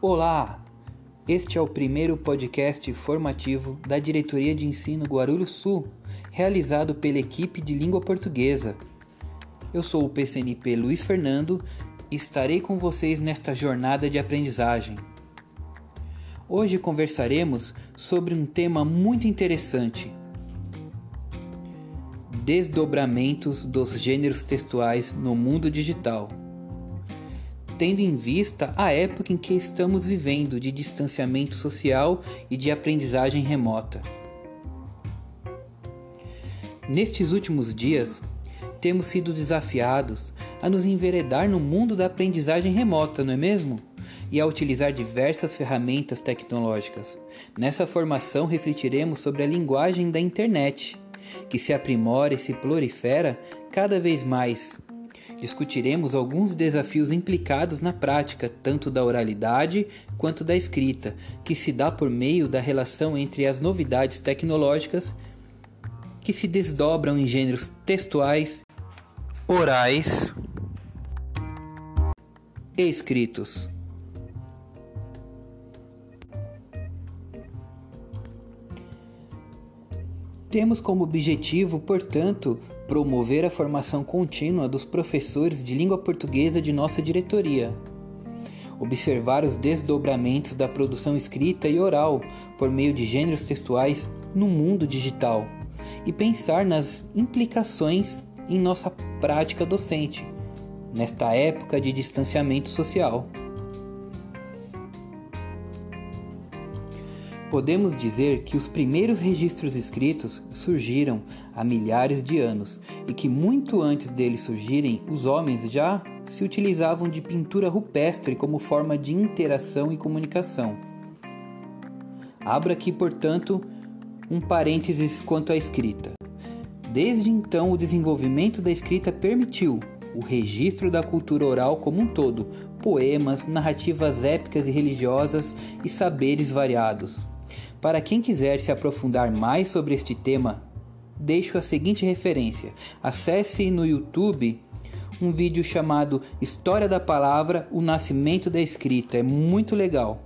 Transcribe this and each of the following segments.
Olá! Este é o primeiro podcast formativo da Diretoria de Ensino Guarulhos Sul, realizado pela equipe de língua portuguesa. Eu sou o PCNP Luiz Fernando e estarei com vocês nesta jornada de aprendizagem. Hoje conversaremos sobre um tema muito interessante: desdobramentos dos gêneros textuais no mundo digital tendo em vista a época em que estamos vivendo de distanciamento social e de aprendizagem remota. Nestes últimos dias, temos sido desafiados a nos enveredar no mundo da aprendizagem remota, não é mesmo? E a utilizar diversas ferramentas tecnológicas. Nessa formação, refletiremos sobre a linguagem da internet, que se aprimora e se prolifera cada vez mais discutiremos alguns desafios implicados na prática, tanto da oralidade quanto da escrita, que se dá por meio da relação entre as novidades tecnológicas que se desdobram em gêneros textuais, orais e escritos. Temos como objetivo, portanto, promover a formação contínua dos professores de língua portuguesa de nossa diretoria, observar os desdobramentos da produção escrita e oral por meio de gêneros textuais no mundo digital e pensar nas implicações em nossa prática docente, nesta época de distanciamento social. Podemos dizer que os primeiros registros escritos surgiram há milhares de anos e que muito antes deles surgirem, os homens já se utilizavam de pintura rupestre como forma de interação e comunicação. Abro aqui, portanto, um parênteses quanto à escrita. Desde então, o desenvolvimento da escrita permitiu o registro da cultura oral como um todo, poemas, narrativas épicas e religiosas e saberes variados. Para quem quiser se aprofundar mais sobre este tema, deixo a seguinte referência: acesse no YouTube um vídeo chamado História da Palavra: O Nascimento da Escrita. É muito legal.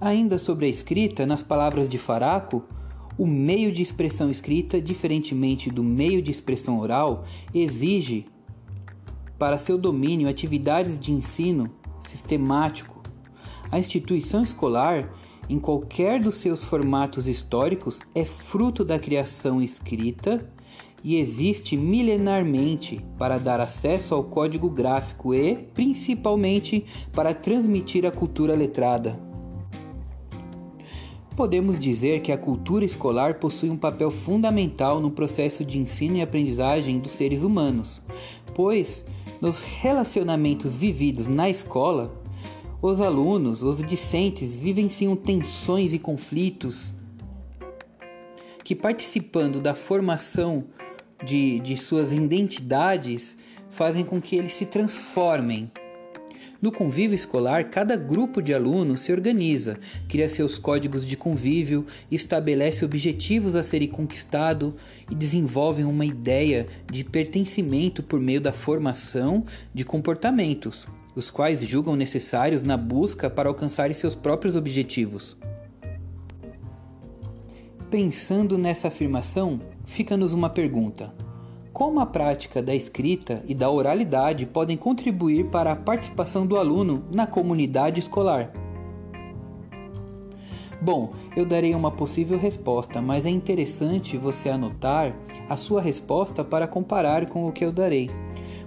Ainda sobre a escrita, nas palavras de Faraco, o meio de expressão escrita, diferentemente do meio de expressão oral, exige para seu domínio atividades de ensino sistemático a instituição escolar, em qualquer dos seus formatos históricos, é fruto da criação escrita e existe milenarmente para dar acesso ao código gráfico e, principalmente, para transmitir a cultura letrada. Podemos dizer que a cultura escolar possui um papel fundamental no processo de ensino e aprendizagem dos seres humanos, pois, nos relacionamentos vividos na escola, os alunos, os discentes vivenciam tensões e conflitos que, participando da formação de, de suas identidades, fazem com que eles se transformem. No convívio escolar, cada grupo de alunos se organiza, cria seus códigos de convívio, estabelece objetivos a serem conquistados e desenvolve uma ideia de pertencimento por meio da formação de comportamentos os quais julgam necessários na busca para alcançar seus próprios objetivos. Pensando nessa afirmação, fica-nos uma pergunta: como a prática da escrita e da oralidade podem contribuir para a participação do aluno na comunidade escolar? Bom, eu darei uma possível resposta, mas é interessante você anotar a sua resposta para comparar com o que eu darei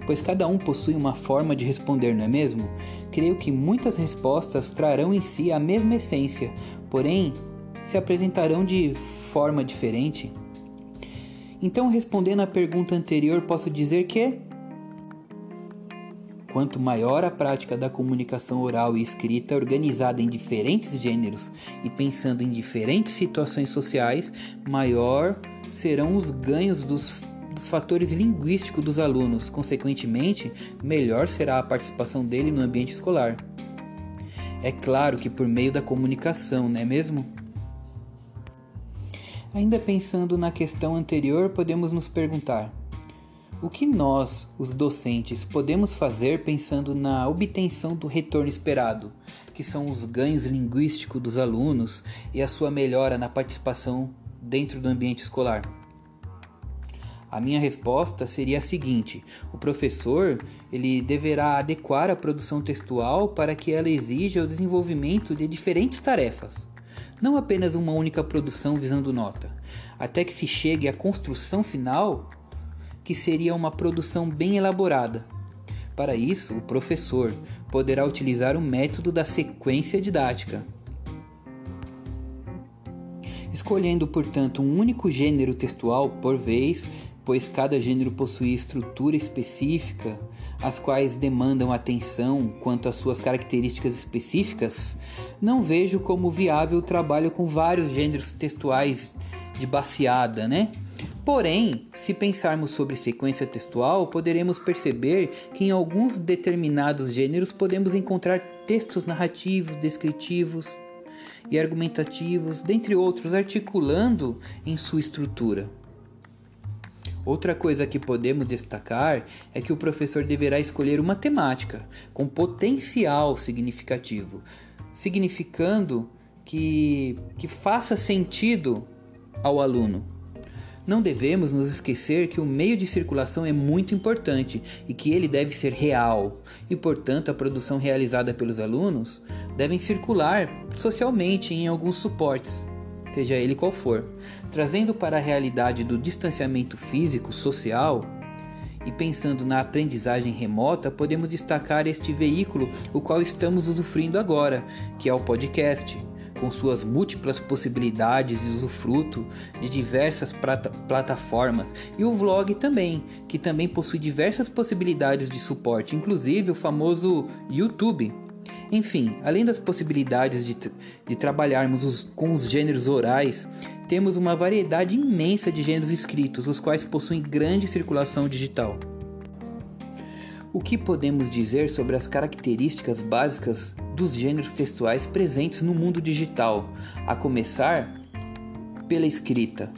pois cada um possui uma forma de responder, não é mesmo? Creio que muitas respostas trarão em si a mesma essência, porém se apresentarão de forma diferente. Então, respondendo à pergunta anterior, posso dizer que Quanto maior a prática da comunicação oral e escrita organizada em diferentes gêneros e pensando em diferentes situações sociais, maior serão os ganhos dos dos fatores linguísticos dos alunos, consequentemente, melhor será a participação dele no ambiente escolar. É claro que por meio da comunicação, não é mesmo? Ainda pensando na questão anterior, podemos nos perguntar: O que nós, os docentes, podemos fazer pensando na obtenção do retorno esperado, que são os ganhos linguísticos dos alunos e a sua melhora na participação dentro do ambiente escolar? A minha resposta seria a seguinte: o professor ele deverá adequar a produção textual para que ela exija o desenvolvimento de diferentes tarefas, não apenas uma única produção visando nota, até que se chegue à construção final, que seria uma produção bem elaborada. Para isso, o professor poderá utilizar o método da sequência didática. Escolhendo, portanto, um único gênero textual por vez pois cada gênero possui estrutura específica, as quais demandam atenção quanto às suas características específicas, não vejo como viável o trabalho com vários gêneros textuais de baseada, né? Porém, se pensarmos sobre sequência textual, poderemos perceber que em alguns determinados gêneros podemos encontrar textos narrativos, descritivos e argumentativos, dentre outros, articulando em sua estrutura. Outra coisa que podemos destacar é que o professor deverá escolher uma temática com potencial significativo, significando que, que faça sentido ao aluno. Não devemos nos esquecer que o meio de circulação é muito importante e que ele deve ser real, e portanto a produção realizada pelos alunos devem circular socialmente em alguns suportes seja ele qual for, trazendo para a realidade do distanciamento físico, social e pensando na aprendizagem remota, podemos destacar este veículo o qual estamos usufruindo agora, que é o podcast, com suas múltiplas possibilidades de usufruto de diversas plataformas, e o vlog também, que também possui diversas possibilidades de suporte, inclusive o famoso YouTube enfim, além das possibilidades de, de trabalharmos os, com os gêneros orais, temos uma variedade imensa de gêneros escritos, os quais possuem grande circulação digital. O que podemos dizer sobre as características básicas dos gêneros textuais presentes no mundo digital, a começar pela escrita?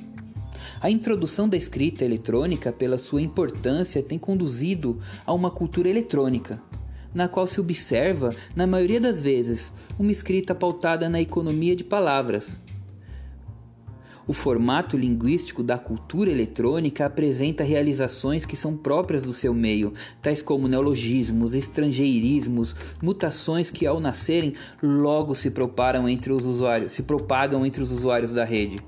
A introdução da escrita eletrônica, pela sua importância, tem conduzido a uma cultura eletrônica, na qual se observa, na maioria das vezes, uma escrita pautada na economia de palavras. O formato linguístico da cultura eletrônica apresenta realizações que são próprias do seu meio, tais como neologismos, estrangeirismos, mutações que ao nascerem logo se propagam entre os usuários, se propagam entre os usuários da rede.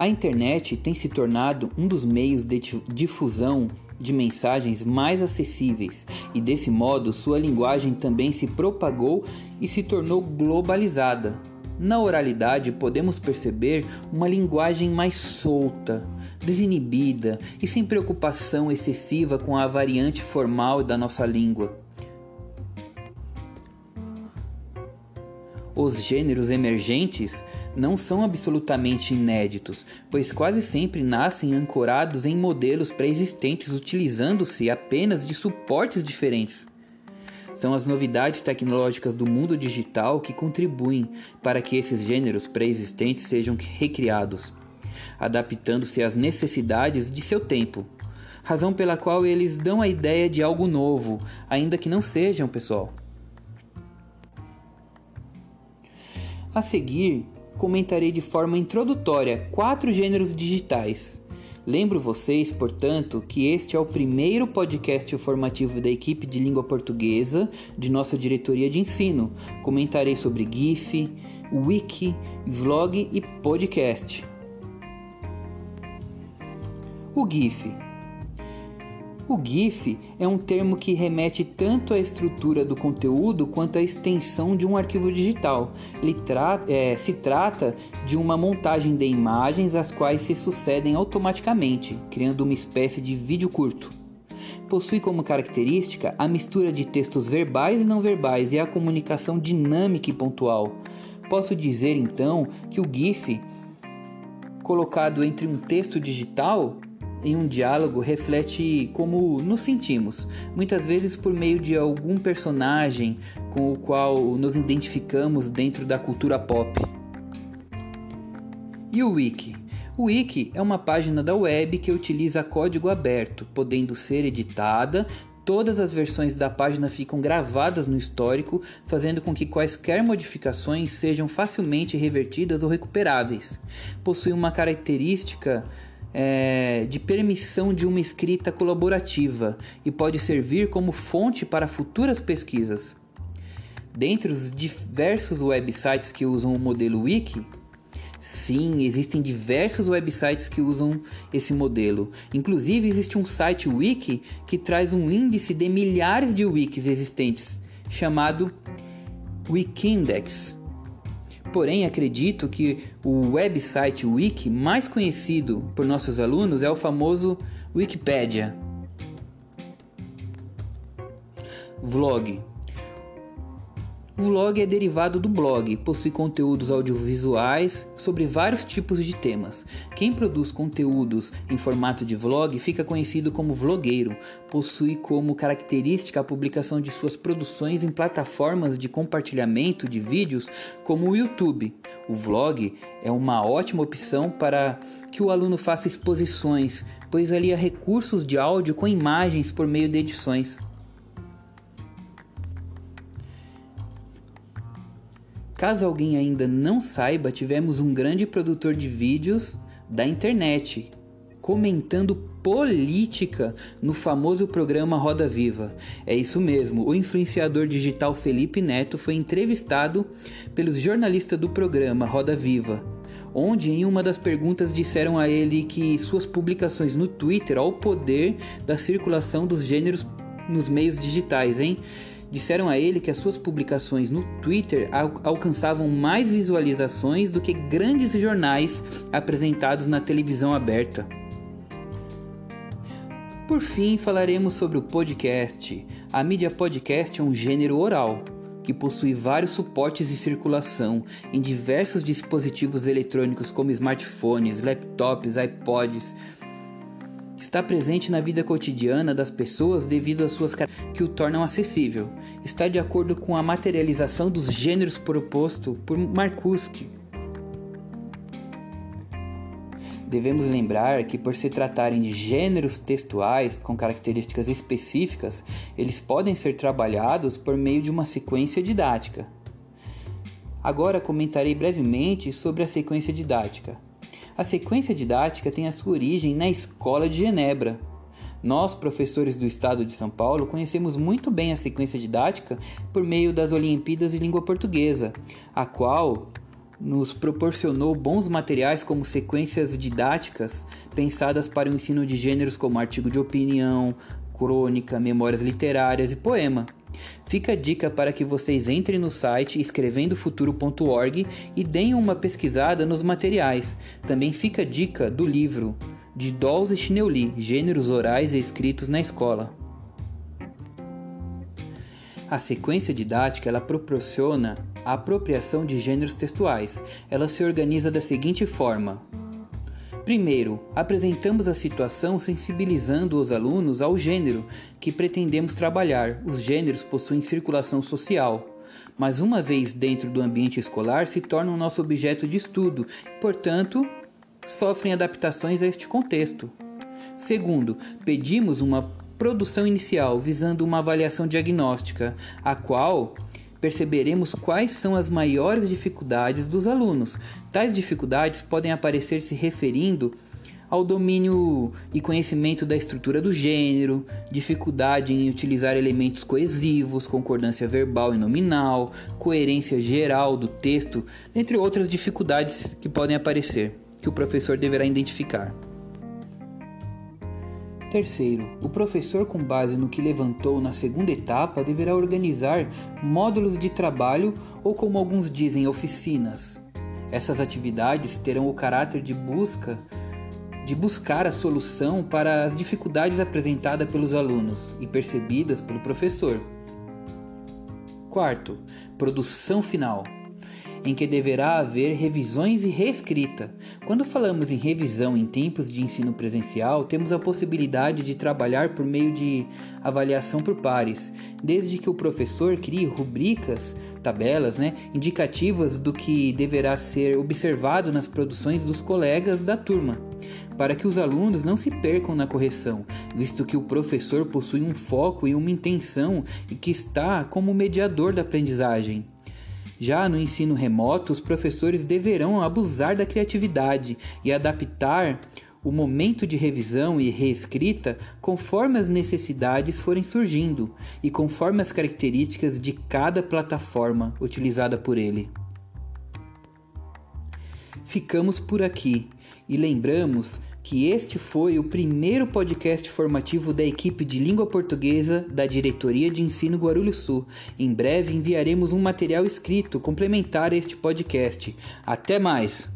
A internet tem se tornado um dos meios de difusão de mensagens mais acessíveis e, desse modo, sua linguagem também se propagou e se tornou globalizada. Na oralidade, podemos perceber uma linguagem mais solta, desinibida e sem preocupação excessiva com a variante formal da nossa língua. Os gêneros emergentes não são absolutamente inéditos, pois quase sempre nascem ancorados em modelos pré-existentes utilizando-se apenas de suportes diferentes. São as novidades tecnológicas do mundo digital que contribuem para que esses gêneros pré-existentes sejam recriados, adaptando-se às necessidades de seu tempo, razão pela qual eles dão a ideia de algo novo, ainda que não sejam, pessoal. A seguir, comentarei de forma introdutória quatro gêneros digitais. Lembro vocês, portanto, que este é o primeiro podcast informativo da equipe de língua portuguesa de nossa diretoria de ensino. Comentarei sobre GIF, Wiki, vlog e podcast. O GIF o GIF é um termo que remete tanto à estrutura do conteúdo quanto à extensão de um arquivo digital. Tra é, se trata de uma montagem de imagens as quais se sucedem automaticamente, criando uma espécie de vídeo curto. Possui como característica a mistura de textos verbais e não verbais e a comunicação dinâmica e pontual. Posso dizer então que o GIF, colocado entre um texto digital, em um diálogo reflete como nos sentimos, muitas vezes por meio de algum personagem com o qual nos identificamos dentro da cultura pop. E o Wiki? O Wiki é uma página da web que utiliza código aberto, podendo ser editada. Todas as versões da página ficam gravadas no histórico, fazendo com que quaisquer modificações sejam facilmente revertidas ou recuperáveis. Possui uma característica é, de permissão de uma escrita colaborativa e pode servir como fonte para futuras pesquisas. Dentre os diversos websites que usam o modelo Wiki, sim, existem diversos websites que usam esse modelo. Inclusive, existe um site Wiki que traz um índice de milhares de wikis existentes, chamado Wikindex. Porém, acredito que o website Wiki mais conhecido por nossos alunos é o famoso Wikipedia. Vlog. O vlog é derivado do blog, possui conteúdos audiovisuais sobre vários tipos de temas. Quem produz conteúdos em formato de vlog fica conhecido como vlogueiro. Possui como característica a publicação de suas produções em plataformas de compartilhamento de vídeos como o YouTube. O vlog é uma ótima opção para que o aluno faça exposições, pois alia recursos de áudio com imagens por meio de edições. Caso alguém ainda não saiba, tivemos um grande produtor de vídeos da internet comentando política no famoso programa Roda Viva. É isso mesmo, o influenciador digital Felipe Neto foi entrevistado pelos jornalistas do programa Roda Viva, onde em uma das perguntas disseram a ele que suas publicações no Twitter ao poder da circulação dos gêneros nos meios digitais, hein? Disseram a ele que as suas publicações no Twitter al alcançavam mais visualizações do que grandes jornais apresentados na televisão aberta. Por fim, falaremos sobre o podcast. A mídia podcast é um gênero oral que possui vários suportes de circulação em diversos dispositivos eletrônicos como smartphones, laptops, iPods, Está presente na vida cotidiana das pessoas devido às suas características que o tornam acessível. Está de acordo com a materialização dos gêneros proposto por Markuski. Devemos lembrar que, por se tratarem de gêneros textuais com características específicas, eles podem ser trabalhados por meio de uma sequência didática. Agora comentarei brevemente sobre a sequência didática. A sequência didática tem a sua origem na Escola de Genebra. Nós, professores do Estado de São Paulo, conhecemos muito bem a sequência didática por meio das Olimpíadas de Língua Portuguesa, a qual nos proporcionou bons materiais como sequências didáticas pensadas para o ensino de gêneros como artigo de opinião, crônica, memórias literárias e poema. Fica a dica para que vocês entrem no site escrevendofuturo.org e deem uma pesquisada nos materiais. Também fica a dica do livro de Dolls e Chineuli, Gêneros Orais e Escritos na Escola. A sequência didática ela proporciona a apropriação de gêneros textuais. Ela se organiza da seguinte forma: Primeiro, apresentamos a situação sensibilizando os alunos ao gênero que pretendemos trabalhar. Os gêneros possuem circulação social, mas uma vez dentro do ambiente escolar se tornam nosso objeto de estudo, portanto, sofrem adaptações a este contexto. Segundo, pedimos uma produção inicial visando uma avaliação diagnóstica, a qual perceberemos quais são as maiores dificuldades dos alunos. Tais dificuldades podem aparecer se referindo ao domínio e conhecimento da estrutura do gênero, dificuldade em utilizar elementos coesivos, concordância verbal e nominal, coerência geral do texto, entre outras dificuldades que podem aparecer, que o professor deverá identificar. Terceiro, o professor, com base no que levantou na segunda etapa, deverá organizar módulos de trabalho ou, como alguns dizem, oficinas. Essas atividades terão o caráter de busca de buscar a solução para as dificuldades apresentadas pelos alunos e percebidas pelo professor. Quarto, produção final. Em que deverá haver revisões e reescrita. Quando falamos em revisão em tempos de ensino presencial, temos a possibilidade de trabalhar por meio de avaliação por pares, desde que o professor crie rubricas, tabelas, né, indicativas do que deverá ser observado nas produções dos colegas da turma, para que os alunos não se percam na correção, visto que o professor possui um foco e uma intenção e que está como mediador da aprendizagem. Já no ensino remoto, os professores deverão abusar da criatividade e adaptar o momento de revisão e reescrita conforme as necessidades forem surgindo e conforme as características de cada plataforma utilizada por ele. Ficamos por aqui e lembramos que este foi o primeiro podcast formativo da equipe de língua portuguesa da Diretoria de Ensino Guarulhos Sul. Em breve enviaremos um material escrito complementar a este podcast. Até mais!